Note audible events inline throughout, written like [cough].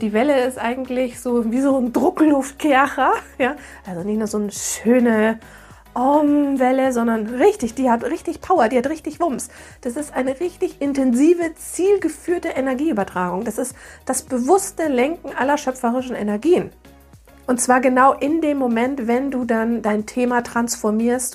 Die Welle ist eigentlich so wie so ein Druckluftkercher, ja. Also nicht nur so eine schöne Om-Welle, sondern richtig, die hat richtig Power, die hat richtig Wumms. Das ist eine richtig intensive, zielgeführte Energieübertragung. Das ist das bewusste Lenken aller schöpferischen Energien. Und zwar genau in dem Moment, wenn du dann dein Thema transformierst.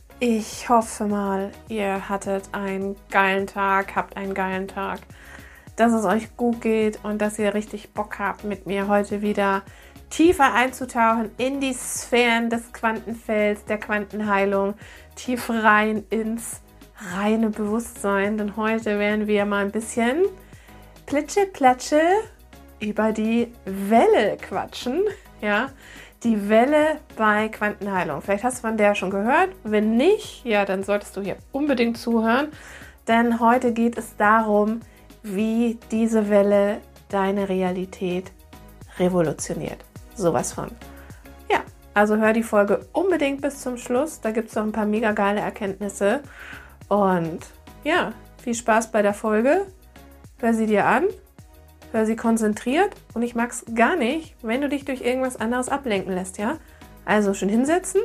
Ich hoffe mal, ihr hattet einen geilen Tag, habt einen geilen Tag, dass es euch gut geht und dass ihr richtig Bock habt, mit mir heute wieder tiefer einzutauchen in die Sphären des Quantenfelds, der Quantenheilung, tief rein ins reine Bewusstsein. Denn heute werden wir mal ein bisschen plitsche, platsche über die Welle quatschen. Ja, die Welle bei Quantenheilung. Vielleicht hast du von der schon gehört. Wenn nicht, ja, dann solltest du hier unbedingt zuhören. Denn heute geht es darum, wie diese Welle deine Realität revolutioniert. Sowas von. Ja, also hör die Folge unbedingt bis zum Schluss. Da gibt es noch ein paar mega geile Erkenntnisse. Und ja, viel Spaß bei der Folge. Hör sie dir an hör sie konzentriert und ich mag es gar nicht, wenn du dich durch irgendwas anderes ablenken lässt, ja? Also schön hinsetzen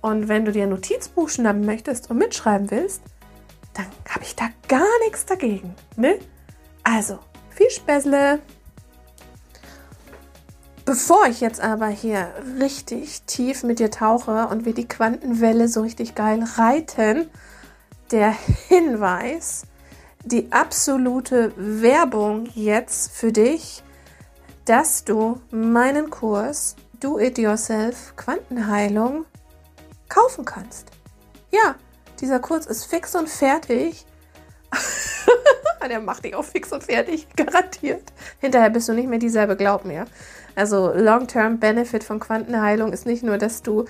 und wenn du dir ein Notizbuch schnappen möchtest und mitschreiben willst, dann habe ich da gar nichts dagegen, ne? Also, viel Späßle! Bevor ich jetzt aber hier richtig tief mit dir tauche und wir die Quantenwelle so richtig geil reiten, der Hinweis, die absolute Werbung jetzt für dich, dass du meinen Kurs Do It Yourself Quantenheilung kaufen kannst. Ja, dieser Kurs ist fix und fertig. [laughs] Der macht dich auch fix und fertig, garantiert. Hinterher bist du nicht mehr dieselbe, glaub mir. Also Long-Term Benefit von Quantenheilung ist nicht nur, dass du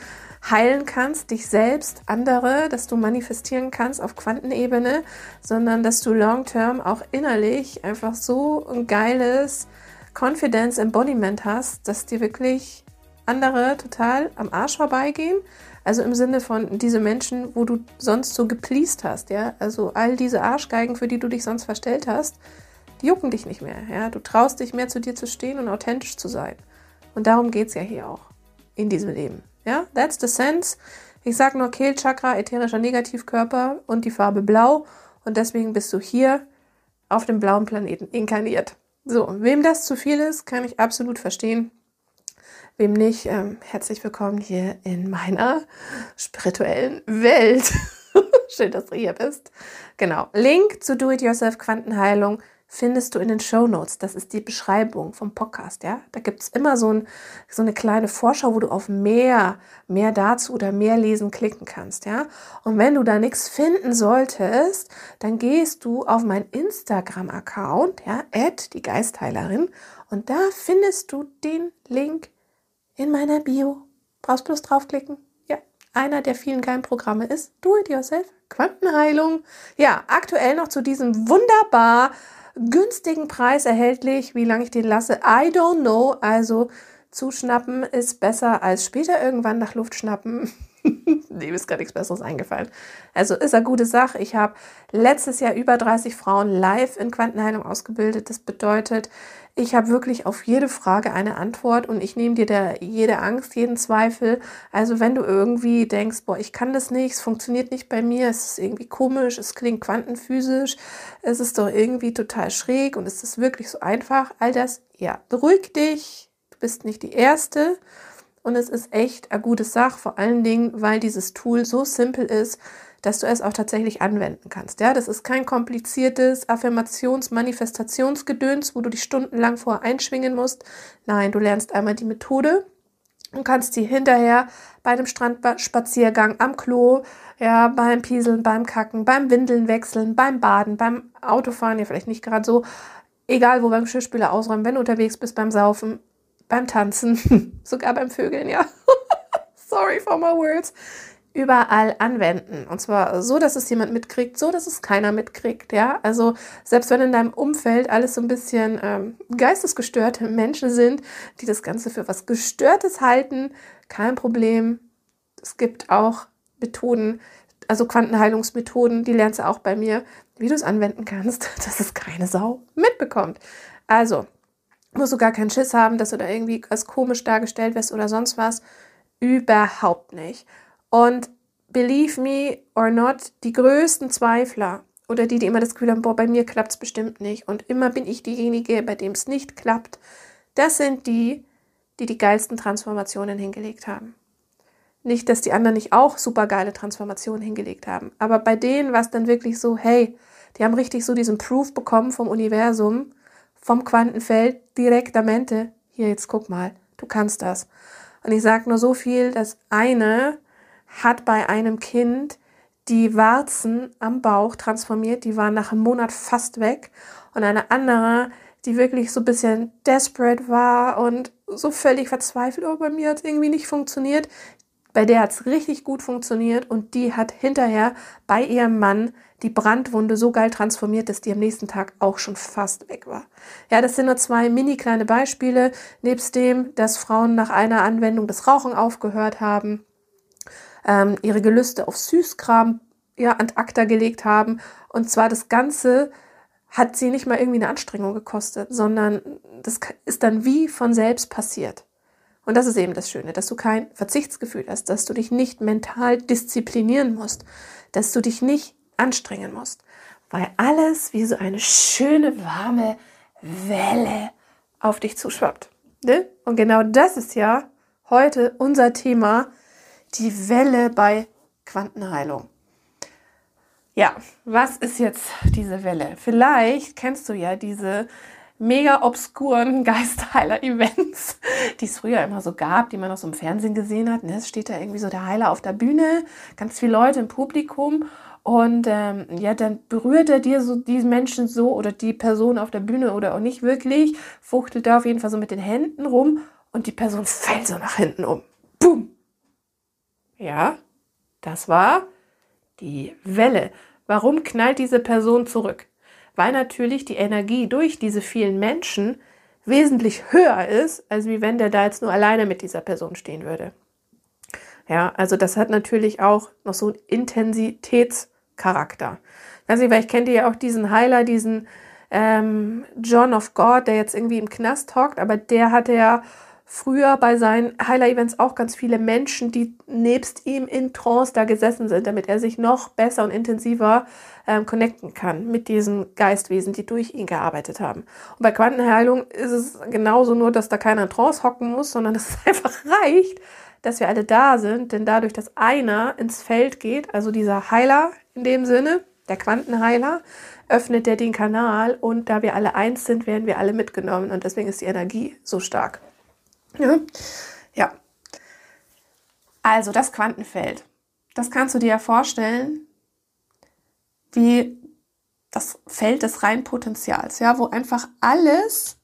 heilen kannst, dich selbst, andere, dass du manifestieren kannst auf Quantenebene, sondern dass du long-term auch innerlich einfach so ein geiles Confidence Embodiment hast, dass dir wirklich andere total am Arsch vorbeigehen. Also im Sinne von diese Menschen, wo du sonst so gepleased hast, ja. Also all diese Arschgeigen, für die du dich sonst verstellt hast, jucken dich nicht mehr, ja. Du traust dich mehr zu dir zu stehen und authentisch zu sein. Und darum geht es ja hier auch in diesem Leben. Ja, that's the sense. Ich sage nur Kehlchakra, ätherischer Negativkörper und die Farbe Blau. Und deswegen bist du hier auf dem blauen Planeten inkarniert. So, wem das zu viel ist, kann ich absolut verstehen. Wem nicht, ähm, herzlich willkommen hier in meiner spirituellen Welt. [laughs] Schön, dass du hier bist. Genau. Link zu Do-It-Yourself Quantenheilung findest du in den Show Notes. Das ist die Beschreibung vom Podcast, ja. Da gibt es immer so, ein, so eine kleine Vorschau, wo du auf mehr, mehr dazu oder mehr lesen klicken kannst, ja. Und wenn du da nichts finden solltest, dann gehst du auf meinen Instagram-Account, ja, die Geistheilerin, und da findest du den Link in meiner Bio. Brauchst bloß draufklicken. Ja, einer der vielen geilen Programme ist Do It Yourself Quantenheilung. Ja, aktuell noch zu diesem wunderbar günstigen Preis erhältlich. Wie lange ich den lasse, I don't know. Also zuschnappen ist besser als später irgendwann nach Luft schnappen. [laughs] nee, ist gar nichts Besseres eingefallen. Also ist eine gute Sache. Ich habe letztes Jahr über 30 Frauen live in Quantenheilung ausgebildet. Das bedeutet, ich habe wirklich auf jede Frage eine Antwort und ich nehme dir da jede Angst, jeden Zweifel. Also wenn du irgendwie denkst, boah, ich kann das nicht, es funktioniert nicht bei mir, es ist irgendwie komisch, es klingt quantenphysisch, es ist doch irgendwie total schräg und es ist wirklich so einfach, all das, ja, beruhig dich, du bist nicht die Erste und es ist echt eine gute Sache, vor allen Dingen, weil dieses Tool so simpel ist, dass du es auch tatsächlich anwenden kannst. Ja, das ist kein kompliziertes Affirmations-, Manifestationsgedöns, wo du dich stundenlang vorher einschwingen musst. Nein, du lernst einmal die Methode und kannst die hinterher bei einem Strandspaziergang am Klo, ja, beim Pieseln, beim Kacken, beim Windeln wechseln, beim Baden, beim Autofahren, ja, vielleicht nicht gerade so, egal wo beim Geschirrspüler ausräumen, wenn du unterwegs bist, beim Saufen, beim Tanzen, [laughs] sogar beim Vögeln, ja. [laughs] Sorry for my words. Überall anwenden. Und zwar so, dass es jemand mitkriegt, so, dass es keiner mitkriegt, ja. Also, selbst wenn in deinem Umfeld alles so ein bisschen ähm, geistesgestörte Menschen sind, die das Ganze für was Gestörtes halten, kein Problem. Es gibt auch Methoden, also Quantenheilungsmethoden, die lernst du auch bei mir, wie du es anwenden kannst, [laughs] dass es keine Sau mitbekommt. Also, musst du gar keinen Schiss haben, dass du da irgendwie als komisch dargestellt wirst oder sonst was. Überhaupt nicht. Und believe me or not, die größten Zweifler oder die, die immer das Gefühl haben, boah, bei mir klappt es bestimmt nicht und immer bin ich diejenige, bei dem es nicht klappt, das sind die, die die geilsten Transformationen hingelegt haben. Nicht, dass die anderen nicht auch super geile Transformationen hingelegt haben, aber bei denen war es dann wirklich so, hey, die haben richtig so diesen Proof bekommen vom Universum, vom Quantenfeld, direktamente. Hier, jetzt guck mal, du kannst das. Und ich sage nur so viel, dass eine hat bei einem Kind die Warzen am Bauch transformiert, die waren nach einem Monat fast weg. Und eine andere, die wirklich so ein bisschen desperate war und so völlig verzweifelt, oh, bei mir hat es irgendwie nicht funktioniert. Bei der hat es richtig gut funktioniert und die hat hinterher bei ihrem Mann die Brandwunde so geil transformiert, dass die am nächsten Tag auch schon fast weg war. Ja, das sind nur zwei mini kleine Beispiele, nebst dem, dass Frauen nach einer Anwendung das Rauchen aufgehört haben, ähm, ihre Gelüste auf Süßkram ja, an ACTA gelegt haben. Und zwar das Ganze hat sie nicht mal irgendwie eine Anstrengung gekostet, sondern das ist dann wie von selbst passiert. Und das ist eben das Schöne, dass du kein Verzichtsgefühl hast, dass du dich nicht mental disziplinieren musst, dass du dich nicht anstrengen musst, weil alles wie so eine schöne warme Welle auf dich zuschwappt. Ne? Und genau das ist ja heute unser Thema, die Welle bei Quantenheilung. Ja, was ist jetzt diese Welle? Vielleicht kennst du ja diese mega obskuren [laughs] Geistheiler-Events, die es früher immer so gab, die man auch so im Fernsehen gesehen hat. Ne, es steht da irgendwie so der Heiler auf der Bühne, ganz viele Leute im Publikum und ähm, ja, dann berührt er dir so diesen Menschen so oder die Person auf der Bühne oder auch nicht wirklich, fuchtelt da auf jeden Fall so mit den Händen rum und die Person fällt so nach hinten um. Boom! Ja, das war die Welle. Warum knallt diese Person zurück? Weil natürlich die Energie durch diese vielen Menschen wesentlich höher ist, als wie wenn der da jetzt nur alleine mit dieser Person stehen würde. Ja, also das hat natürlich auch noch so einen Intensitätscharakter. Nicht, weil ich kenne ja auch diesen Heiler, diesen ähm, John of God, der jetzt irgendwie im Knast hockt, aber der hatte ja früher bei seinen Heiler-Events auch ganz viele Menschen, die nebst ihm in Trance da gesessen sind, damit er sich noch besser und intensiver ähm, connecten kann mit diesen Geistwesen, die durch ihn gearbeitet haben. Und bei Quantenheilung ist es genauso nur, dass da keiner in Trance hocken muss, sondern [laughs] dass es einfach reicht, dass wir alle da sind, denn dadurch, dass einer ins Feld geht, also dieser Heiler in dem Sinne, der Quantenheiler, öffnet der den Kanal und da wir alle eins sind, werden wir alle mitgenommen und deswegen ist die Energie so stark. Ja. ja. Also das Quantenfeld, das kannst du dir ja vorstellen wie das Feld des reinen Potenzials, ja, wo einfach alles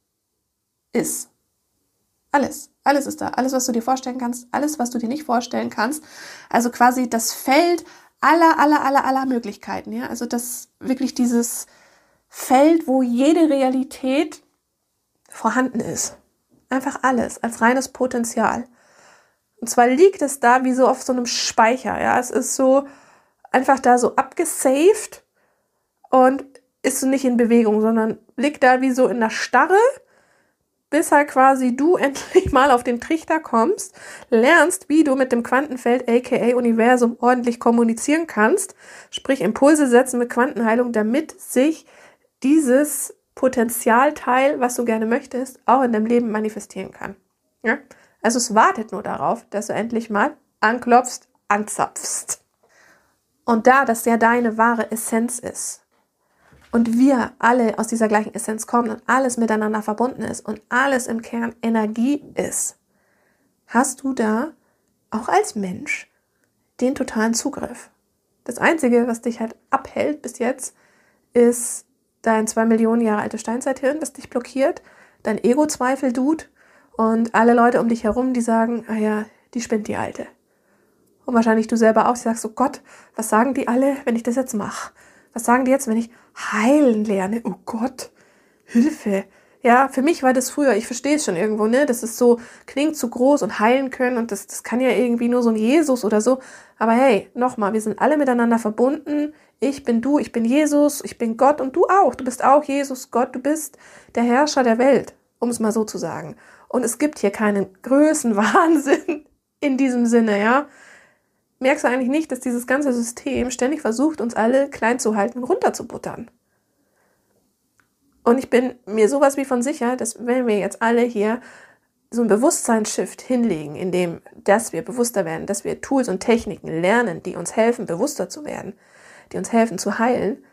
ist. Alles. Alles ist da. Alles, was du dir vorstellen kannst, alles, was du dir nicht vorstellen kannst. Also quasi das Feld aller, aller, aller, aller Möglichkeiten. Ja? Also das wirklich dieses Feld, wo jede Realität vorhanden ist. Einfach alles als reines Potenzial. Und zwar liegt es da wie so auf so einem Speicher. Ja, es ist so einfach da so abgesaved und ist so nicht in Bewegung, sondern liegt da wie so in der Starre bis halt quasi du [laughs] endlich mal auf den Trichter kommst, lernst, wie du mit dem Quantenfeld aka Universum ordentlich kommunizieren kannst, sprich Impulse setzen mit Quantenheilung, damit sich dieses Potenzialteil, was du gerne möchtest, auch in deinem Leben manifestieren kann. Ja? Also es wartet nur darauf, dass du endlich mal anklopfst, anzapfst. Und da das ja deine wahre Essenz ist, und wir alle aus dieser gleichen Essenz kommen und alles miteinander verbunden ist und alles im Kern Energie ist, hast du da auch als Mensch den totalen Zugriff. Das Einzige, was dich halt abhält bis jetzt, ist dein zwei Millionen Jahre alte Steinzeithirn, das dich blockiert, dein Ego-Zweifel, Dude und alle Leute um dich herum, die sagen, ah ja, die spinnt die Alte. Und wahrscheinlich du selber auch sagst, oh Gott, was sagen die alle, wenn ich das jetzt mache? Was sagen die jetzt, wenn ich heilen lerne? Oh Gott, Hilfe. Ja, für mich war das früher, ich verstehe es schon irgendwo, ne? Das ist so, klingt zu groß und heilen können und das, das kann ja irgendwie nur so ein Jesus oder so. Aber hey, nochmal, wir sind alle miteinander verbunden. Ich bin du, ich bin Jesus, ich bin Gott und du auch. Du bist auch Jesus, Gott, du bist der Herrscher der Welt, um es mal so zu sagen. Und es gibt hier keinen Größenwahnsinn [laughs] in diesem Sinne, ja. Merkst du eigentlich nicht, dass dieses ganze System ständig versucht, uns alle klein zu halten, runterzubuttern? Und ich bin mir sowas wie von sicher, dass wenn wir jetzt alle hier so einen Bewusstseinsshift hinlegen, in dem, dass wir bewusster werden, dass wir Tools und Techniken lernen, die uns helfen, bewusster zu werden, die uns helfen zu heilen,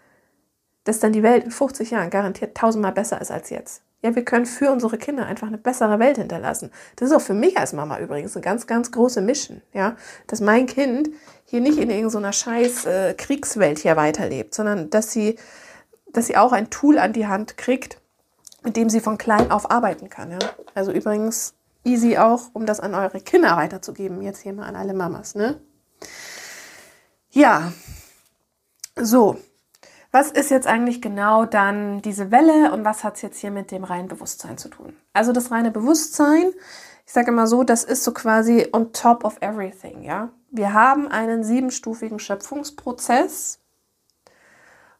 dass dann die Welt in 50 Jahren garantiert tausendmal besser ist als jetzt. Ja, wir können für unsere Kinder einfach eine bessere Welt hinterlassen. Das ist auch für mich als Mama übrigens eine ganz, ganz große Mission, ja, dass mein Kind hier nicht in irgendeiner scheiß äh, Kriegswelt hier weiterlebt, sondern dass sie dass sie auch ein Tool an die Hand kriegt, mit dem sie von klein auf arbeiten kann. Ja? Also übrigens easy auch, um das an eure Kinder weiterzugeben. Jetzt hier mal an alle Mamas. Ne? Ja, so. Was ist jetzt eigentlich genau dann diese Welle und was hat es jetzt hier mit dem reinen Bewusstsein zu tun? Also das reine Bewusstsein, ich sage immer so, das ist so quasi on top of everything, ja. Wir haben einen siebenstufigen Schöpfungsprozess,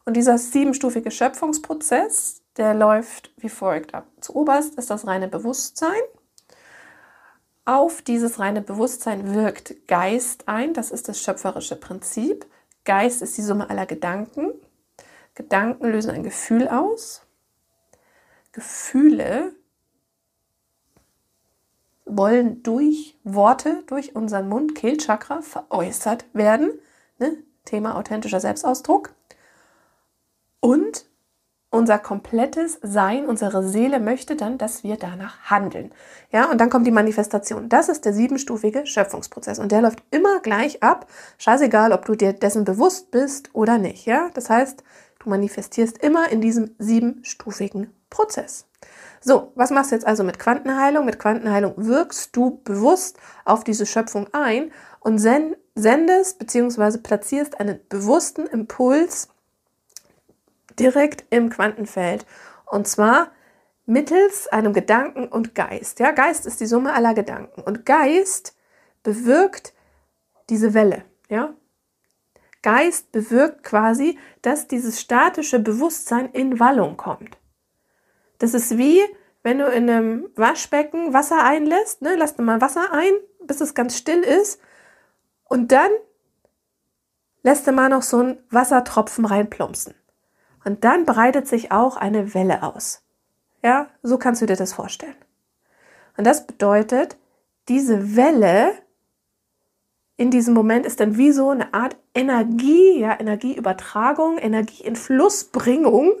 und dieser siebenstufige Schöpfungsprozess, der läuft wie folgt ab. Zuoberst ist das reine Bewusstsein. Auf dieses reine Bewusstsein wirkt Geist ein, das ist das schöpferische Prinzip. Geist ist die Summe aller Gedanken. Gedanken lösen ein Gefühl aus. Gefühle wollen durch Worte, durch unseren Mund, Kehlchakra veräußert werden. Ne? Thema authentischer Selbstausdruck. Und unser komplettes Sein, unsere Seele möchte dann, dass wir danach handeln. Ja, und dann kommt die Manifestation. Das ist der siebenstufige Schöpfungsprozess und der läuft immer gleich ab. Scheißegal, ob du dir dessen bewusst bist oder nicht. Ja, das heißt, du manifestierst immer in diesem siebenstufigen Prozess. So, was machst du jetzt also mit Quantenheilung? Mit Quantenheilung wirkst du bewusst auf diese Schöpfung ein und sendest bzw. platzierst einen bewussten Impuls direkt im Quantenfeld. Und zwar mittels einem Gedanken und Geist. Ja, Geist ist die Summe aller Gedanken. Und Geist bewirkt diese Welle. Ja, Geist bewirkt quasi, dass dieses statische Bewusstsein in Wallung kommt. Das ist wie, wenn du in einem Waschbecken Wasser einlässt, ne, lass mal Wasser ein, bis es ganz still ist, und dann lässt du mal noch so einen Wassertropfen reinplumpsen. Und dann breitet sich auch eine Welle aus. Ja, so kannst du dir das vorstellen. Und das bedeutet, diese Welle in diesem Moment ist dann wie so eine Art Energie, ja, Energieübertragung, Energieinflussbringung.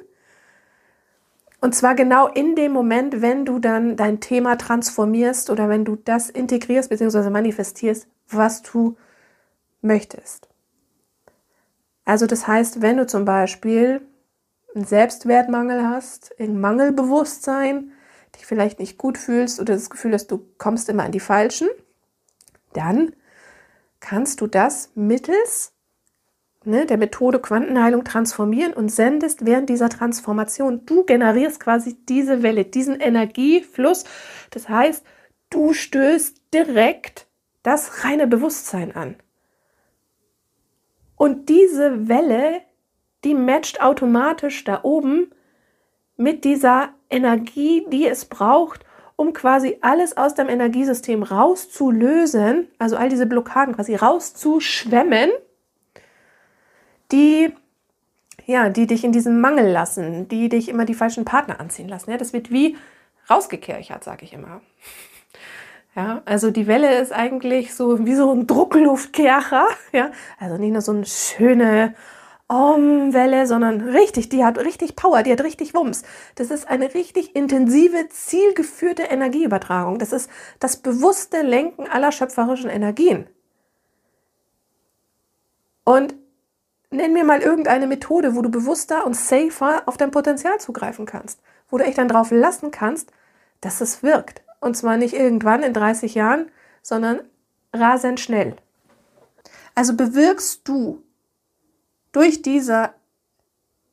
Und zwar genau in dem Moment, wenn du dann dein Thema transformierst oder wenn du das integrierst bzw. manifestierst, was du möchtest. Also das heißt, wenn du zum Beispiel einen Selbstwertmangel hast, ein Mangelbewusstsein, dich vielleicht nicht gut fühlst oder das Gefühl hast, du kommst immer an die Falschen, dann kannst du das mittels ne, der Methode Quantenheilung transformieren und sendest während dieser Transformation. Du generierst quasi diese Welle, diesen Energiefluss. Das heißt, du stößt direkt das reine Bewusstsein an. Und diese Welle die matcht automatisch da oben mit dieser Energie, die es braucht, um quasi alles aus dem Energiesystem rauszulösen, also all diese Blockaden quasi rauszuschwemmen, die ja, die dich in diesem Mangel lassen, die dich immer die falschen Partner anziehen lassen. Ja, das wird wie rausgekerchert, sage ich immer. Ja, also die Welle ist eigentlich so wie so ein Druckluftkercher. Ja, also nicht nur so eine schöne Om-Welle, sondern richtig, die hat richtig Power, die hat richtig Wumms. Das ist eine richtig intensive, zielgeführte Energieübertragung. Das ist das bewusste Lenken aller schöpferischen Energien. Und nenn mir mal irgendeine Methode, wo du bewusster und safer auf dein Potenzial zugreifen kannst, wo du echt dann drauf lassen kannst, dass es wirkt. Und zwar nicht irgendwann in 30 Jahren, sondern rasend schnell. Also bewirkst du durch dieser,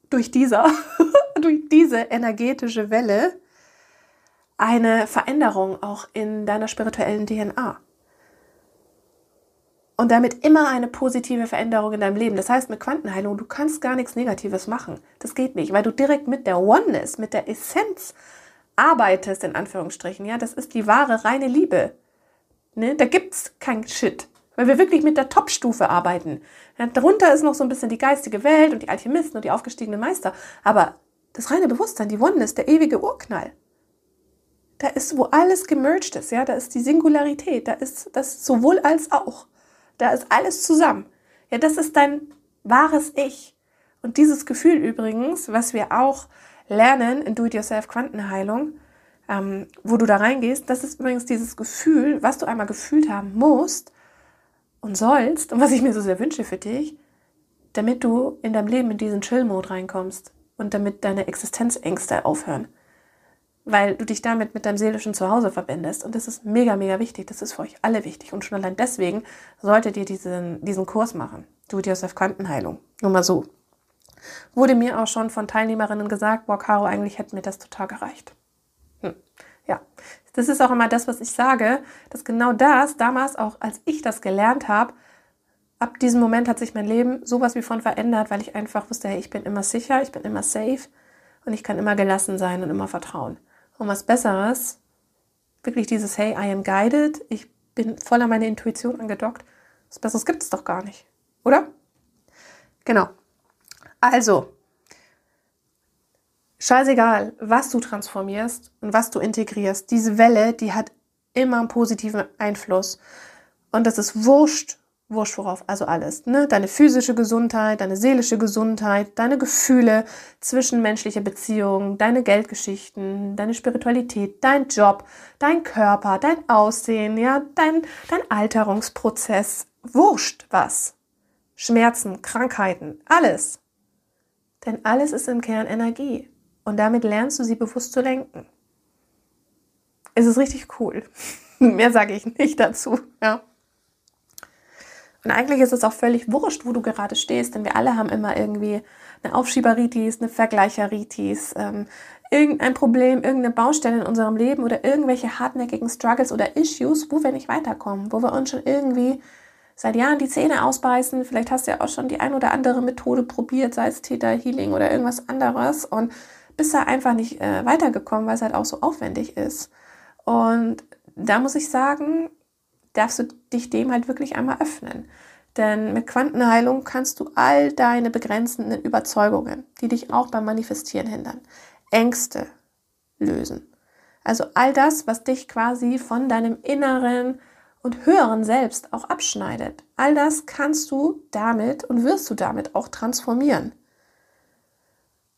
durch dieser, [laughs] durch diese energetische Welle eine Veränderung auch in deiner spirituellen DNA. Und damit immer eine positive Veränderung in deinem Leben. Das heißt, mit Quantenheilung, du kannst gar nichts Negatives machen. Das geht nicht, weil du direkt mit der Oneness, mit der Essenz arbeitest, in Anführungsstrichen. Ja, das ist die wahre, reine Liebe. Ne? Da es kein Shit. Weil wir wirklich mit der Top-Stufe arbeiten. Darunter ist noch so ein bisschen die geistige Welt und die Alchemisten und die aufgestiegenen Meister. Aber das reine Bewusstsein, die Oneness, der ewige Urknall, da ist, wo alles gemerged ist, ja, da ist die Singularität, da ist das sowohl als auch. Da ist alles zusammen. Ja, das ist dein wahres Ich. Und dieses Gefühl übrigens, was wir auch lernen in Do-it-yourself Quantenheilung, ähm, wo du da reingehst, das ist übrigens dieses Gefühl, was du einmal gefühlt haben musst und sollst und was ich mir so sehr wünsche für dich, damit du in deinem Leben in diesen Chill-Mode reinkommst und damit deine Existenzängste aufhören. Weil du dich damit mit deinem seelischen Zuhause verbindest. Und das ist mega, mega wichtig. Das ist für euch alle wichtig. Und schon allein deswegen solltet ihr diesen, diesen Kurs machen. Do-it-yourself Quantenheilung. Nur mal so. Wurde mir auch schon von Teilnehmerinnen gesagt, boah, Caro, eigentlich hätte mir das total gereicht. Hm. Ja, das ist auch immer das, was ich sage, dass genau das damals auch, als ich das gelernt habe, ab diesem Moment hat sich mein Leben sowas wie von verändert, weil ich einfach wusste, hey, ich bin immer sicher, ich bin immer safe und ich kann immer gelassen sein und immer vertrauen. Und was Besseres, wirklich dieses, hey, I am guided, ich bin voller meine Intuition angedockt, was Besseres gibt es doch gar nicht, oder? Genau. Also, scheißegal, was du transformierst und was du integrierst, diese Welle, die hat immer einen positiven Einfluss. Und das ist wurscht, wurscht worauf, also alles. Ne? Deine physische Gesundheit, deine seelische Gesundheit, deine Gefühle, zwischenmenschliche Beziehungen, deine Geldgeschichten, deine Spiritualität, dein Job, dein Körper, dein Aussehen, ja, dein, dein Alterungsprozess. Wurscht was. Schmerzen, Krankheiten, alles. Denn alles ist im Kern Energie. Und damit lernst du sie bewusst zu lenken. Es ist richtig cool. [laughs] Mehr sage ich nicht dazu. Ja. Und eigentlich ist es auch völlig wurscht, wo du gerade stehst, denn wir alle haben immer irgendwie eine Aufschieberitis, eine Vergleicheritis, ähm, irgendein Problem, irgendeine Baustelle in unserem Leben oder irgendwelche hartnäckigen Struggles oder Issues, wo wir nicht weiterkommen, wo wir uns schon irgendwie seit Jahren die Zähne ausbeißen. Vielleicht hast du ja auch schon die ein oder andere Methode probiert, sei es Theta Healing oder irgendwas anderes und bist da einfach nicht äh, weitergekommen, weil es halt auch so aufwendig ist. Und da muss ich sagen, darfst du dich dem halt wirklich einmal öffnen. Denn mit Quantenheilung kannst du all deine begrenzenden Überzeugungen, die dich auch beim Manifestieren hindern, Ängste lösen. Also all das, was dich quasi von deinem inneren und höheren Selbst auch abschneidet. All das kannst du damit und wirst du damit auch transformieren.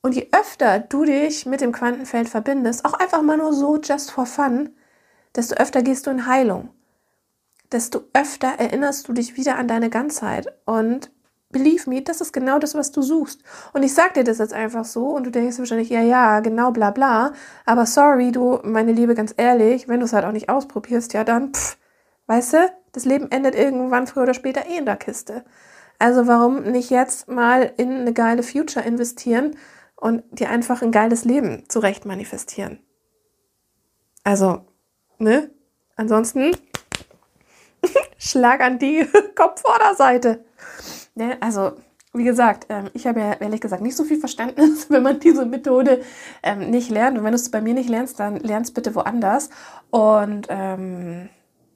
Und je öfter du dich mit dem Quantenfeld verbindest, auch einfach mal nur so just for fun, desto öfter gehst du in Heilung. Desto öfter erinnerst du dich wieder an deine Ganzheit. Und believe me, das ist genau das, was du suchst. Und ich sag dir das jetzt einfach so und du denkst wahrscheinlich, ja, ja, genau, bla, bla. Aber sorry, du, meine Liebe, ganz ehrlich, wenn du es halt auch nicht ausprobierst, ja, dann, pff, Weißt du, das Leben endet irgendwann früher oder später eh in der Kiste. Also warum nicht jetzt mal in eine geile Future investieren und dir einfach ein geiles Leben zurecht manifestieren? Also, ne? Ansonsten [laughs] Schlag an die [laughs] Kopfvorderseite. Ne? Also, wie gesagt, ähm, ich habe ja ehrlich gesagt nicht so viel Verständnis, [laughs] wenn man diese Methode ähm, nicht lernt. Und wenn du es bei mir nicht lernst, dann lernst bitte woanders. Und ähm,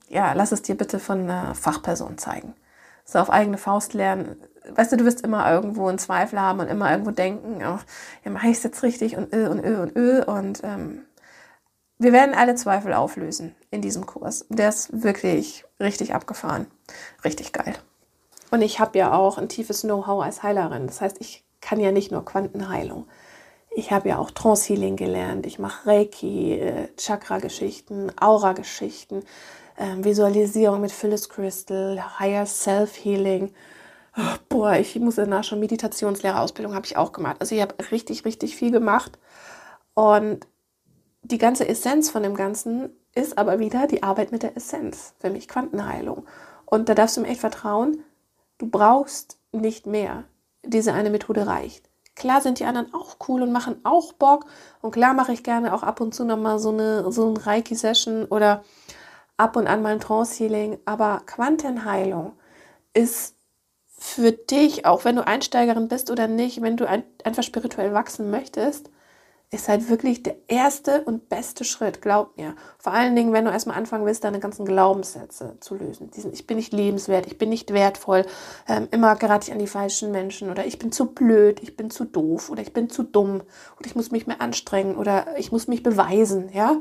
ja, lass es dir bitte von einer Fachperson zeigen. So auf eigene Faust lernen. Weißt du, du wirst immer irgendwo einen Zweifel haben und immer irgendwo denken, oh, ja, mache ich es jetzt richtig und ö und ö und ö. Und ähm, wir werden alle Zweifel auflösen in diesem Kurs. Der ist wirklich richtig abgefahren. Richtig geil. Und ich habe ja auch ein tiefes Know-how als Heilerin. Das heißt, ich kann ja nicht nur Quantenheilung. Ich habe ja auch Trance Healing gelernt. Ich mache Reiki, äh, Chakra-Geschichten, Aura-Geschichten, äh, Visualisierung mit Phyllis Crystal, Higher Self Healing. Boah, ich muss danach schon Meditationslehrerausbildung habe ich auch gemacht. Also ich habe richtig, richtig viel gemacht. Und die ganze Essenz von dem Ganzen ist aber wieder die Arbeit mit der Essenz. Für mich Quantenheilung. Und da darfst du mir echt vertrauen, du brauchst nicht mehr. Diese eine Methode reicht. Klar sind die anderen auch cool und machen auch Bock. Und klar mache ich gerne auch ab und zu nochmal so eine, so ein Reiki-Session oder ab und an mal ein Trance-Healing. Aber Quantenheilung ist für dich, auch wenn du Einsteigerin bist oder nicht, wenn du ein, einfach spirituell wachsen möchtest, ist halt wirklich der erste und beste Schritt, glaub mir. Vor allen Dingen, wenn du erstmal anfangen willst, deine ganzen Glaubenssätze zu lösen. Diesen, ich bin nicht lebenswert, ich bin nicht wertvoll, ähm, immer gerate ich an die falschen Menschen oder ich bin zu blöd, ich bin zu doof oder ich bin zu dumm oder ich muss mich mehr anstrengen oder ich muss mich beweisen, ja.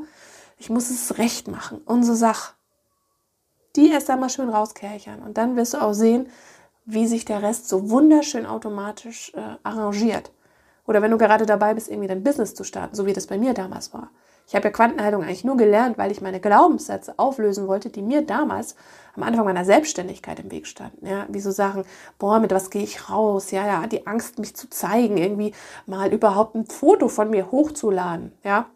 Ich muss es recht machen. Unsere Sache. Die erst einmal schön rauskerchern und dann wirst du auch sehen, wie sich der Rest so wunderschön automatisch äh, arrangiert. Oder wenn du gerade dabei bist, irgendwie dein Business zu starten, so wie das bei mir damals war. Ich habe ja Quantenheilung eigentlich nur gelernt, weil ich meine Glaubenssätze auflösen wollte, die mir damals am Anfang meiner Selbstständigkeit im Weg standen. Ja, wie so Sachen, boah, mit was gehe ich raus? Ja, ja, die Angst, mich zu zeigen, irgendwie mal überhaupt ein Foto von mir hochzuladen. Ja.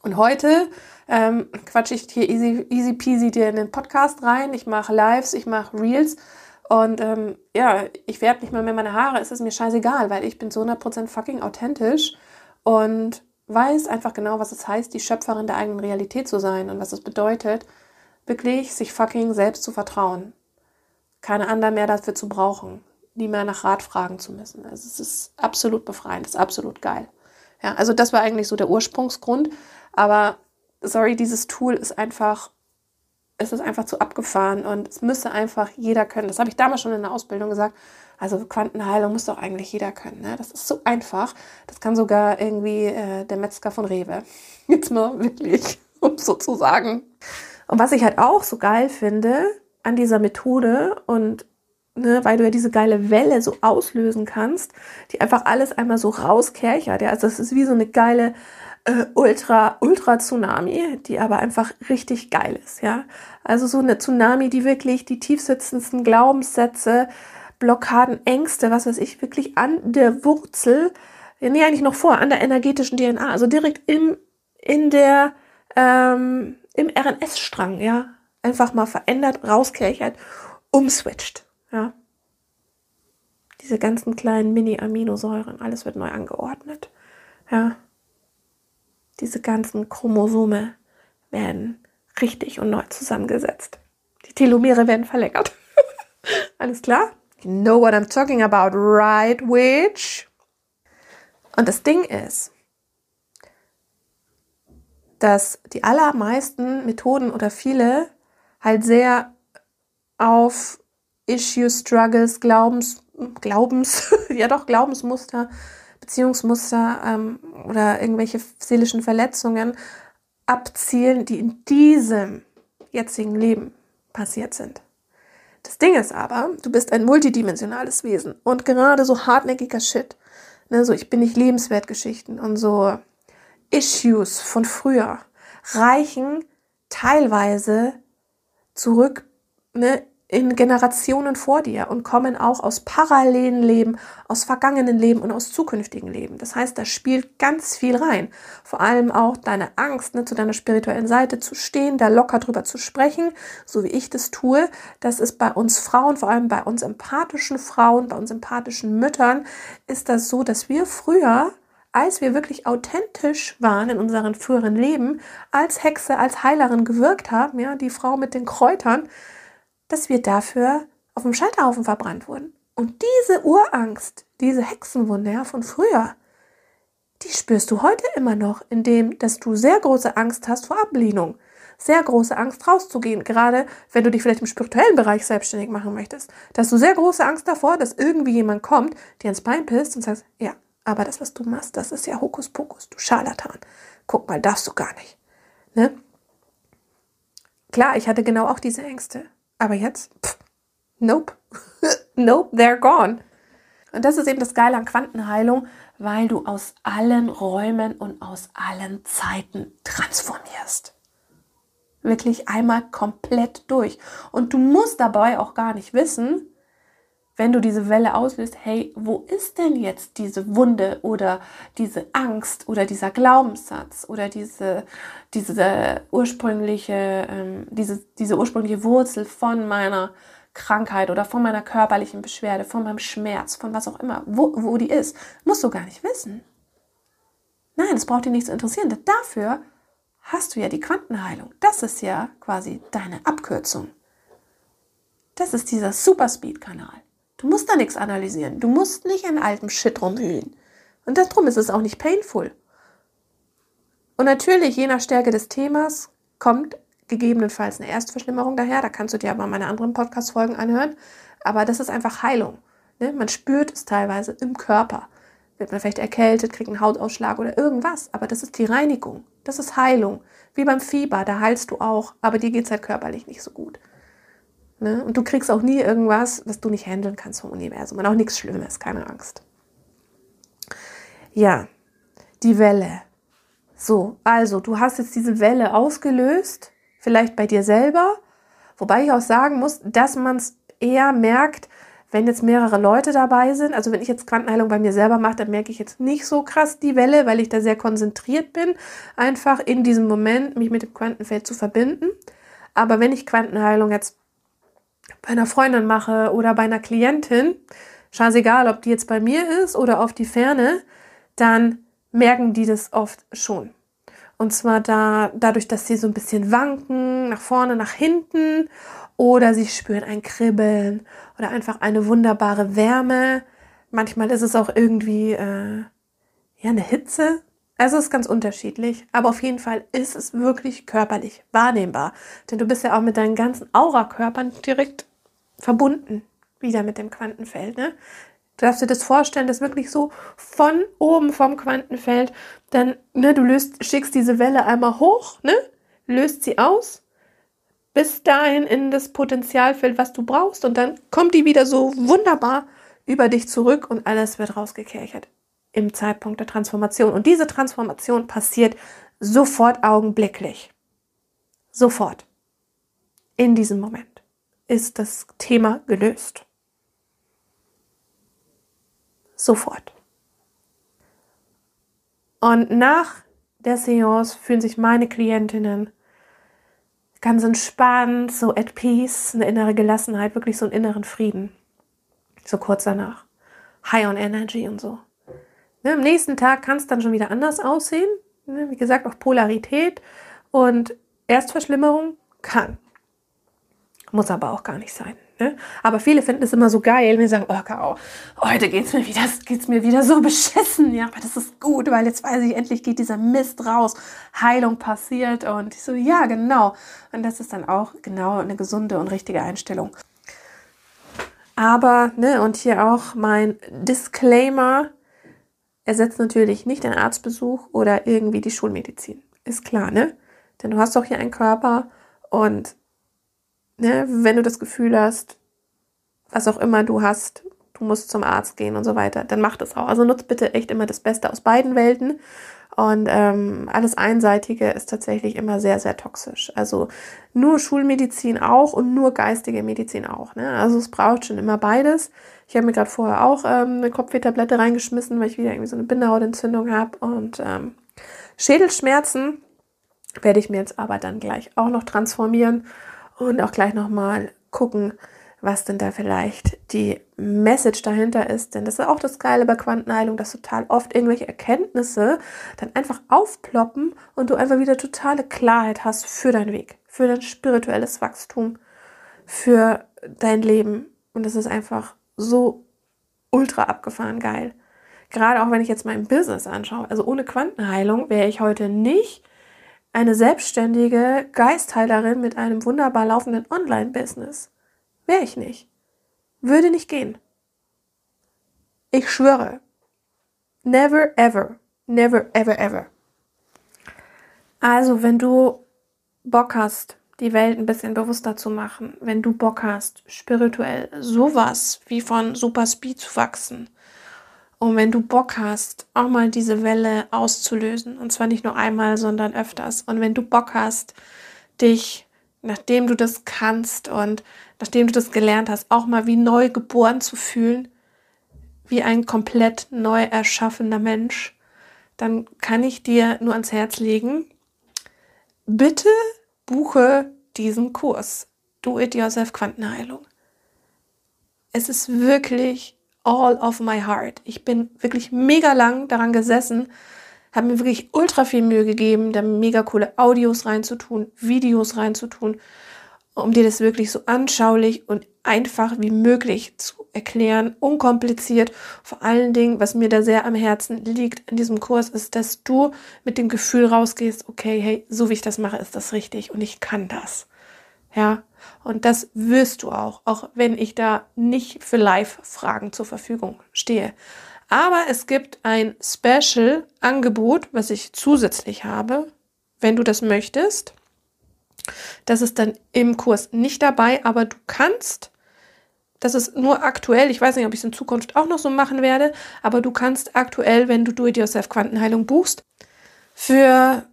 Und heute ähm, quatsche ich hier easy, easy peasy dir in den Podcast rein. Ich mache Lives, ich mache Reels und ähm, ja, ich werde nicht mal mehr meine Haare, es ist mir scheißegal, weil ich bin zu 100% fucking authentisch und weiß einfach genau, was es heißt, die Schöpferin der eigenen Realität zu sein und was es bedeutet, wirklich sich fucking selbst zu vertrauen. Keine anderen mehr dafür zu brauchen, nie mehr nach Rat fragen zu müssen. Also es ist absolut befreiend, es ist absolut geil. Ja, also das war eigentlich so der Ursprungsgrund, aber sorry, dieses Tool ist einfach es ist einfach zu abgefahren und es müsste einfach jeder können. Das habe ich damals schon in der Ausbildung gesagt. Also Quantenheilung muss doch eigentlich jeder können. Ne? Das ist so einfach. Das kann sogar irgendwie äh, der Metzger von Rewe. [laughs] Jetzt mal wirklich, [laughs] um so zu sagen. Und was ich halt auch so geil finde an dieser Methode und ne, weil du ja diese geile Welle so auslösen kannst, die einfach alles einmal so rauskerchert. Ja? Also es ist wie so eine geile äh, Ultra, Ultra Tsunami, die aber einfach richtig geil ist, ja. Also so eine Tsunami, die wirklich die tiefsitzendsten Glaubenssätze, Blockaden, Ängste, was weiß ich, wirklich an der Wurzel, nee, eigentlich noch vor, an der energetischen DNA, also direkt im, in der, ähm, im RNS-Strang, ja, einfach mal verändert, rauskerchert, umswitcht, ja. Diese ganzen kleinen Mini-Aminosäuren, alles wird neu angeordnet, ja diese ganzen Chromosome werden richtig und neu zusammengesetzt. Die Telomere werden verlängert. [laughs] Alles klar? You know what I'm talking about, right, witch? Und das Ding ist, dass die allermeisten Methoden oder viele halt sehr auf Issues, Struggles, Glaubens, Glaubens, [laughs] ja doch, Glaubensmuster Beziehungsmuster ähm, oder irgendwelche seelischen Verletzungen abzielen, die in diesem jetzigen Leben passiert sind. Das Ding ist aber, du bist ein multidimensionales Wesen und gerade so hartnäckiger Shit, ne, so ich bin nicht lebenswert Geschichten und so Issues von früher reichen teilweise zurück ne, in Generationen vor dir und kommen auch aus parallelen Leben, aus vergangenen Leben und aus zukünftigen Leben. Das heißt, da spielt ganz viel rein. Vor allem auch deine Angst, ne, zu deiner spirituellen Seite zu stehen, da locker drüber zu sprechen, so wie ich das tue. Das ist bei uns Frauen, vor allem bei uns empathischen Frauen, bei uns empathischen Müttern, ist das so, dass wir früher als wir wirklich authentisch waren in unseren früheren Leben, als Hexe, als Heilerin gewirkt haben, ja, die Frau mit den Kräutern, dass wir dafür auf dem Scheiterhaufen verbrannt wurden. Und diese Urangst, diese Hexenwunde ja, von früher, die spürst du heute immer noch, indem dass du sehr große Angst hast vor Ablehnung, sehr große Angst rauszugehen, gerade wenn du dich vielleicht im spirituellen Bereich selbstständig machen möchtest. Dass du sehr große Angst davor, dass irgendwie jemand kommt, dir ins Bein pisst und sagt, ja, aber das, was du machst, das ist ja Hokuspokus, du Scharlatan. Guck mal, darfst du gar nicht. Ne? Klar, ich hatte genau auch diese Ängste. Aber jetzt, pff, nope. [laughs] nope, they're gone. Und das ist eben das Geile an Quantenheilung, weil du aus allen Räumen und aus allen Zeiten transformierst. Wirklich einmal komplett durch. Und du musst dabei auch gar nicht wissen, wenn du diese Welle auslöst, hey, wo ist denn jetzt diese Wunde oder diese Angst oder dieser Glaubenssatz oder diese, diese ursprüngliche, ähm, diese, diese ursprüngliche Wurzel von meiner Krankheit oder von meiner körperlichen Beschwerde, von meinem Schmerz, von was auch immer, wo, wo die ist, musst du gar nicht wissen. Nein, das braucht dich nicht zu interessieren. Denn dafür hast du ja die Quantenheilung. Das ist ja quasi deine Abkürzung. Das ist dieser Superspeed-Kanal. Du musst da nichts analysieren. Du musst nicht in altem Shit rumhühlen. Und darum ist es auch nicht painful. Und natürlich, je nach Stärke des Themas, kommt gegebenenfalls eine Erstverschlimmerung daher. Da kannst du dir aber meine anderen Podcast-Folgen anhören. Aber das ist einfach Heilung. Ne? Man spürt es teilweise im Körper. Wird man vielleicht erkältet, kriegt einen Hautausschlag oder irgendwas. Aber das ist die Reinigung. Das ist Heilung. Wie beim Fieber, da heilst du auch. Aber dir geht es halt körperlich nicht so gut. Ne? Und du kriegst auch nie irgendwas, was du nicht handeln kannst vom Universum. Und auch nichts Schlimmes, keine Angst. Ja, die Welle. So, also du hast jetzt diese Welle ausgelöst vielleicht bei dir selber. Wobei ich auch sagen muss, dass man es eher merkt, wenn jetzt mehrere Leute dabei sind. Also wenn ich jetzt Quantenheilung bei mir selber mache, dann merke ich jetzt nicht so krass die Welle, weil ich da sehr konzentriert bin, einfach in diesem Moment mich mit dem Quantenfeld zu verbinden. Aber wenn ich Quantenheilung jetzt bei einer Freundin mache oder bei einer Klientin, scheißegal, ob die jetzt bei mir ist oder auf die Ferne, dann merken die das oft schon. Und zwar da, dadurch, dass sie so ein bisschen wanken, nach vorne, nach hinten, oder sie spüren ein Kribbeln oder einfach eine wunderbare Wärme. Manchmal ist es auch irgendwie äh, ja eine Hitze. Also es ist ganz unterschiedlich, aber auf jeden Fall ist es wirklich körperlich wahrnehmbar, denn du bist ja auch mit deinen ganzen Aura-Körpern direkt verbunden wieder mit dem Quantenfeld. Ne? Du darfst dir das vorstellen, dass wirklich so von oben vom Quantenfeld, dann, ne, du löst, schickst diese Welle einmal hoch, ne, löst sie aus, bis dahin in das Potenzialfeld, was du brauchst, und dann kommt die wieder so wunderbar über dich zurück und alles wird rausgekerchert im Zeitpunkt der Transformation. Und diese Transformation passiert sofort augenblicklich. Sofort. In diesem Moment ist das Thema gelöst. Sofort. Und nach der Seance fühlen sich meine Klientinnen ganz entspannt, so at peace, eine innere Gelassenheit, wirklich so einen inneren Frieden. So kurz danach. High on Energy und so. Ne, am nächsten Tag kann es dann schon wieder anders aussehen. Ne, wie gesagt, auch Polarität und Erstverschlimmerung kann. Muss aber auch gar nicht sein. Ne? Aber viele finden es immer so geil, wir sagen, oh, Caro, heute geht's mir mir wieder so [laughs] beschissen. Ja, aber das ist gut, weil jetzt weiß ich, endlich geht dieser Mist raus, Heilung passiert und ich so, ja, genau. Und das ist dann auch genau eine gesunde und richtige Einstellung. Aber, ne, und hier auch mein Disclaimer, ersetzt natürlich nicht den Arztbesuch oder irgendwie die Schulmedizin. Ist klar, ne? Denn du hast doch hier einen Körper und ne, wenn du das Gefühl hast, was auch immer du hast, du musst zum Arzt gehen und so weiter, dann mach das auch. Also nutzt bitte echt immer das Beste aus beiden Welten. Und ähm, alles Einseitige ist tatsächlich immer sehr, sehr toxisch. Also nur Schulmedizin auch und nur geistige Medizin auch. Ne? Also es braucht schon immer beides. Ich habe mir gerade vorher auch ähm, eine Kopfwehtablette reingeschmissen, weil ich wieder irgendwie so eine Bindehautentzündung habe. Und ähm, Schädelschmerzen werde ich mir jetzt aber dann gleich auch noch transformieren und auch gleich nochmal gucken, was denn da vielleicht die Message dahinter ist. Denn das ist auch das Geile bei Quantenheilung, dass total oft irgendwelche Erkenntnisse dann einfach aufploppen und du einfach wieder totale Klarheit hast für deinen Weg, für dein spirituelles Wachstum, für dein Leben. Und das ist einfach so ultra abgefahren geil. Gerade auch wenn ich jetzt mein Business anschaue. Also ohne Quantenheilung wäre ich heute nicht eine selbstständige Geistheilerin mit einem wunderbar laufenden Online-Business. Wäre ich nicht. Würde nicht gehen. Ich schwöre. Never ever. Never ever ever. Also, wenn du Bock hast, die Welt ein bisschen bewusster zu machen, wenn du Bock hast, spirituell sowas wie von Super Speed zu wachsen. Und wenn du Bock hast, auch mal diese Welle auszulösen, und zwar nicht nur einmal, sondern öfters. Und wenn du Bock hast, dich, nachdem du das kannst und nachdem du das gelernt hast, auch mal wie neu geboren zu fühlen, wie ein komplett neu erschaffener Mensch, dann kann ich dir nur ans Herz legen, bitte buche diesen Kurs. Do it yourself Quantenheilung. Es ist wirklich all of my heart. Ich bin wirklich mega lang daran gesessen, habe mir wirklich ultra viel Mühe gegeben, da mega coole Audios reinzutun, Videos reinzutun, um dir das wirklich so anschaulich und einfach wie möglich zu erklären, unkompliziert. Vor allen Dingen, was mir da sehr am Herzen liegt in diesem Kurs, ist, dass du mit dem Gefühl rausgehst, okay, hey, so wie ich das mache, ist das richtig und ich kann das. Ja, und das wirst du auch, auch wenn ich da nicht für Live-Fragen zur Verfügung stehe. Aber es gibt ein Special-Angebot, was ich zusätzlich habe, wenn du das möchtest. Das ist dann im Kurs nicht dabei, aber du kannst das ist nur aktuell. Ich weiß nicht, ob ich es in Zukunft auch noch so machen werde, aber du kannst aktuell, wenn du Do-it-yourself Quantenheilung buchst, für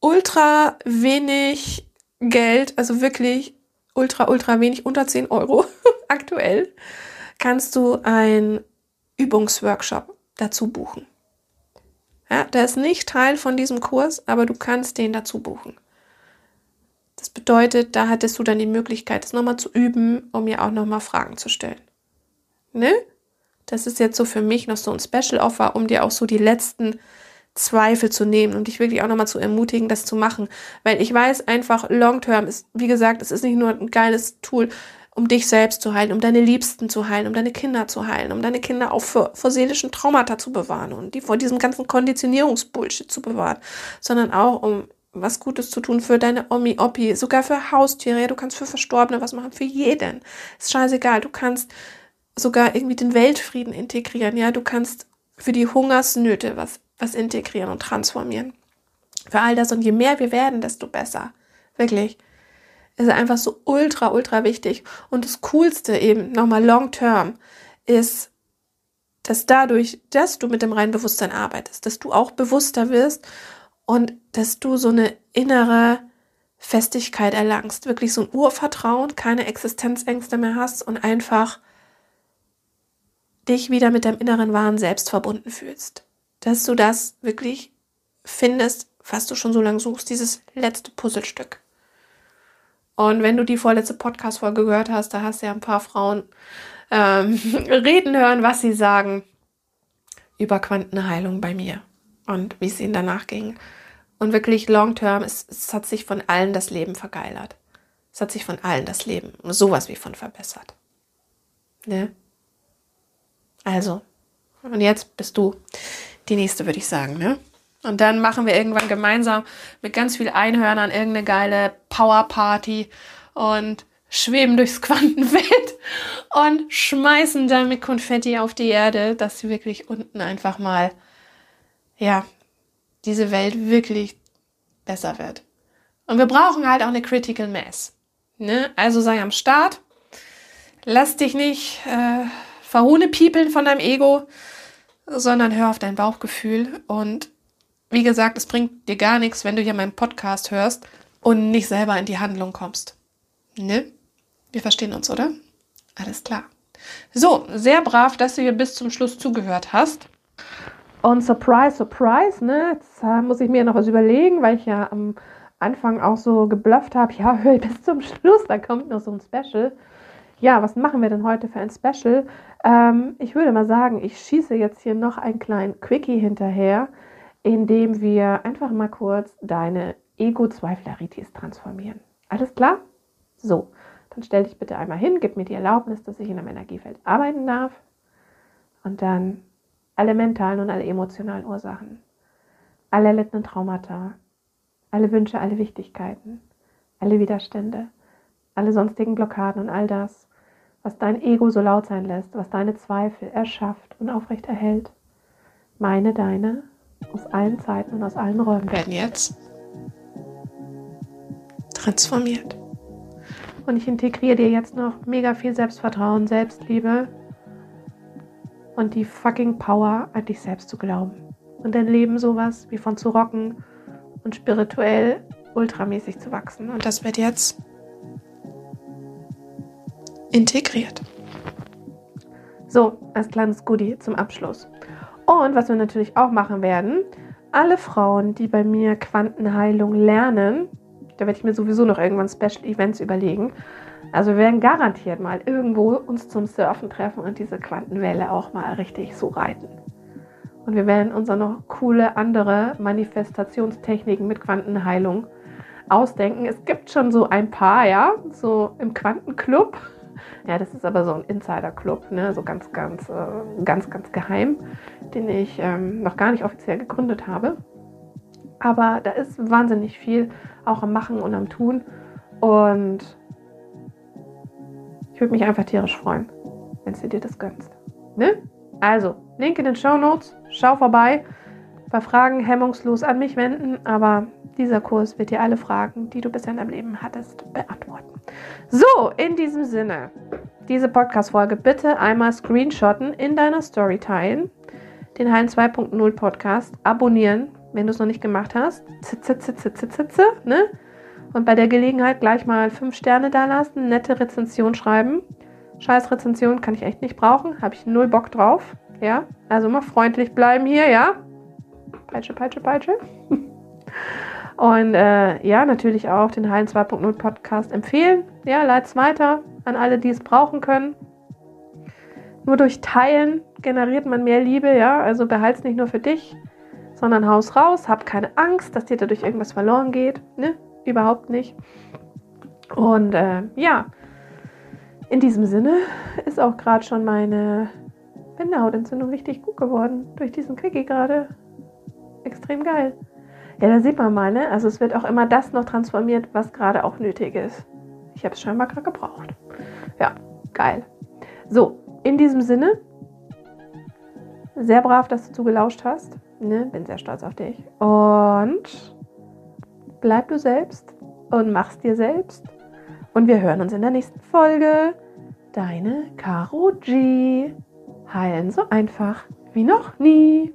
ultra wenig Geld, also wirklich ultra, ultra wenig, unter 10 Euro [laughs] aktuell, kannst du ein Übungsworkshop dazu buchen. Ja, der ist nicht Teil von diesem Kurs, aber du kannst den dazu buchen. Das bedeutet, da hattest du dann die Möglichkeit, das nochmal zu üben, um mir auch nochmal Fragen zu stellen. Ne? Das ist jetzt so für mich noch so ein Special Offer, um dir auch so die letzten Zweifel zu nehmen und dich wirklich auch nochmal zu ermutigen, das zu machen. Weil ich weiß einfach, Long Term ist, wie gesagt, es ist nicht nur ein geiles Tool, um dich selbst zu heilen, um deine Liebsten zu heilen, um deine Kinder zu heilen, um deine Kinder auch vor, vor seelischen Traumata zu bewahren und die vor diesem ganzen Konditionierungsbullshit zu bewahren, sondern auch um was Gutes zu tun für deine Omi, Oppi, sogar für Haustiere. Ja, du kannst für Verstorbene was machen, für jeden. Ist scheißegal. Du kannst sogar irgendwie den Weltfrieden integrieren. Ja, du kannst für die Hungersnöte was, was integrieren und transformieren. Für all das. Und je mehr wir werden, desto besser. Wirklich. Ist einfach so ultra, ultra wichtig. Und das Coolste eben, nochmal long term, ist, dass dadurch, dass du mit dem reinen Bewusstsein arbeitest, dass du auch bewusster wirst und dass du so eine innere Festigkeit erlangst, wirklich so ein Urvertrauen, keine Existenzängste mehr hast und einfach dich wieder mit deinem inneren wahren Selbst verbunden fühlst. Dass du das wirklich findest, was du schon so lange suchst, dieses letzte Puzzlestück. Und wenn du die vorletzte Podcast-Folge gehört hast, da hast du ja ein paar Frauen ähm, [laughs] reden hören, was sie sagen über Quantenheilung bei mir und wie es ihnen danach ging. Und wirklich long term, es, es hat sich von allen das Leben vergeilert. Es hat sich von allen das Leben sowas wie von verbessert. Ne? Also, und jetzt bist du die nächste, würde ich sagen, ne? Und dann machen wir irgendwann gemeinsam mit ganz viel Einhörnern irgendeine geile Power-Party und schweben durchs [laughs] Quantenfeld und schmeißen dann mit Konfetti auf die Erde, dass sie wirklich unten einfach mal, ja, diese Welt wirklich besser wird. Und wir brauchen halt auch eine Critical Mass. Ne? Also sei am Start. Lass dich nicht äh, verhohnepiepeln von deinem Ego, sondern hör auf dein Bauchgefühl. Und wie gesagt, es bringt dir gar nichts, wenn du hier meinen Podcast hörst und nicht selber in die Handlung kommst. Ne? Wir verstehen uns, oder? Alles klar. So, sehr brav, dass du hier bis zum Schluss zugehört hast. Und surprise, surprise, ne? Jetzt äh, muss ich mir noch was überlegen, weil ich ja am Anfang auch so geblufft habe. Ja, hör [laughs] bis zum Schluss, da kommt noch so ein Special. Ja, was machen wir denn heute für ein Special? Ähm, ich würde mal sagen, ich schieße jetzt hier noch einen kleinen Quickie hinterher, indem wir einfach mal kurz deine Ego-Zweifleritis transformieren. Alles klar? So, dann stell dich bitte einmal hin, gib mir die Erlaubnis, dass ich in einem Energiefeld arbeiten darf. Und dann alle mentalen und alle emotionalen Ursachen, alle erlittenen Traumata, alle Wünsche, alle Wichtigkeiten, alle Widerstände, alle sonstigen Blockaden und all das, was dein Ego so laut sein lässt, was deine Zweifel erschafft und aufrechterhält. Meine, deine, aus allen Zeiten und aus allen Räumen werden jetzt transformiert. Und ich integriere dir jetzt noch mega viel Selbstvertrauen, Selbstliebe und die fucking Power, an dich selbst zu glauben. Und dein Leben sowas wie von zu rocken und spirituell ultramäßig zu wachsen. Und das wird jetzt integriert. So, als kleines Goodie zum Abschluss. Und was wir natürlich auch machen werden, alle Frauen, die bei mir Quantenheilung lernen, da werde ich mir sowieso noch irgendwann Special Events überlegen. Also wir werden garantiert mal irgendwo uns zum Surfen treffen und diese Quantenwelle auch mal richtig so reiten. Und wir werden uns auch noch coole andere Manifestationstechniken mit Quantenheilung ausdenken. Es gibt schon so ein paar, ja, so im Quantenclub. Ja, das ist aber so ein Insider-Club, ne? so ganz, ganz, äh, ganz, ganz geheim, den ich ähm, noch gar nicht offiziell gegründet habe. Aber da ist wahnsinnig viel auch am Machen und am Tun. Und ich würde mich einfach tierisch freuen, wenn du dir das gönnst. Ne? Also, Link in den Show Notes, schau vorbei. Bei Fragen hemmungslos an mich wenden, aber dieser Kurs wird dir alle Fragen, die du bisher in deinem Leben hattest, beantworten. So, in diesem Sinne, diese Podcast-Folge bitte einmal screenshotten, in deiner Story teilen, den Heilen 2.0 Podcast abonnieren, wenn du es noch nicht gemacht hast. Zitze, zitze, zitze, zitze, ne? Und bei der Gelegenheit gleich mal fünf Sterne da lassen, nette Rezension schreiben. Scheiß Rezension kann ich echt nicht brauchen, habe ich null Bock drauf. Ja, also immer freundlich bleiben hier, ja. Peitsche, Peitsche, Peitsche. [laughs] Und äh, ja, natürlich auch den Heilen 2.0 Podcast empfehlen. Ja, leit's weiter an alle, die es brauchen können. Nur durch Teilen generiert man mehr Liebe, ja. Also behalt's nicht nur für dich, sondern haus raus. Hab keine Angst, dass dir dadurch irgendwas verloren geht. Ne? Überhaupt nicht. Und äh, ja, in diesem Sinne ist auch gerade schon meine Bindehautentzündung richtig gut geworden. Durch diesen Quickie gerade. Extrem geil. Ja, da sieht man mal, ne? Also es wird auch immer das noch transformiert, was gerade auch nötig ist. Ich habe es scheinbar gerade gebraucht. Ja, geil. So, in diesem Sinne, sehr brav, dass du zugelauscht hast. Ne? Bin sehr stolz auf dich. Und bleib du selbst und mach's dir selbst. Und wir hören uns in der nächsten Folge. Deine Karo G. Heilen so einfach wie noch nie.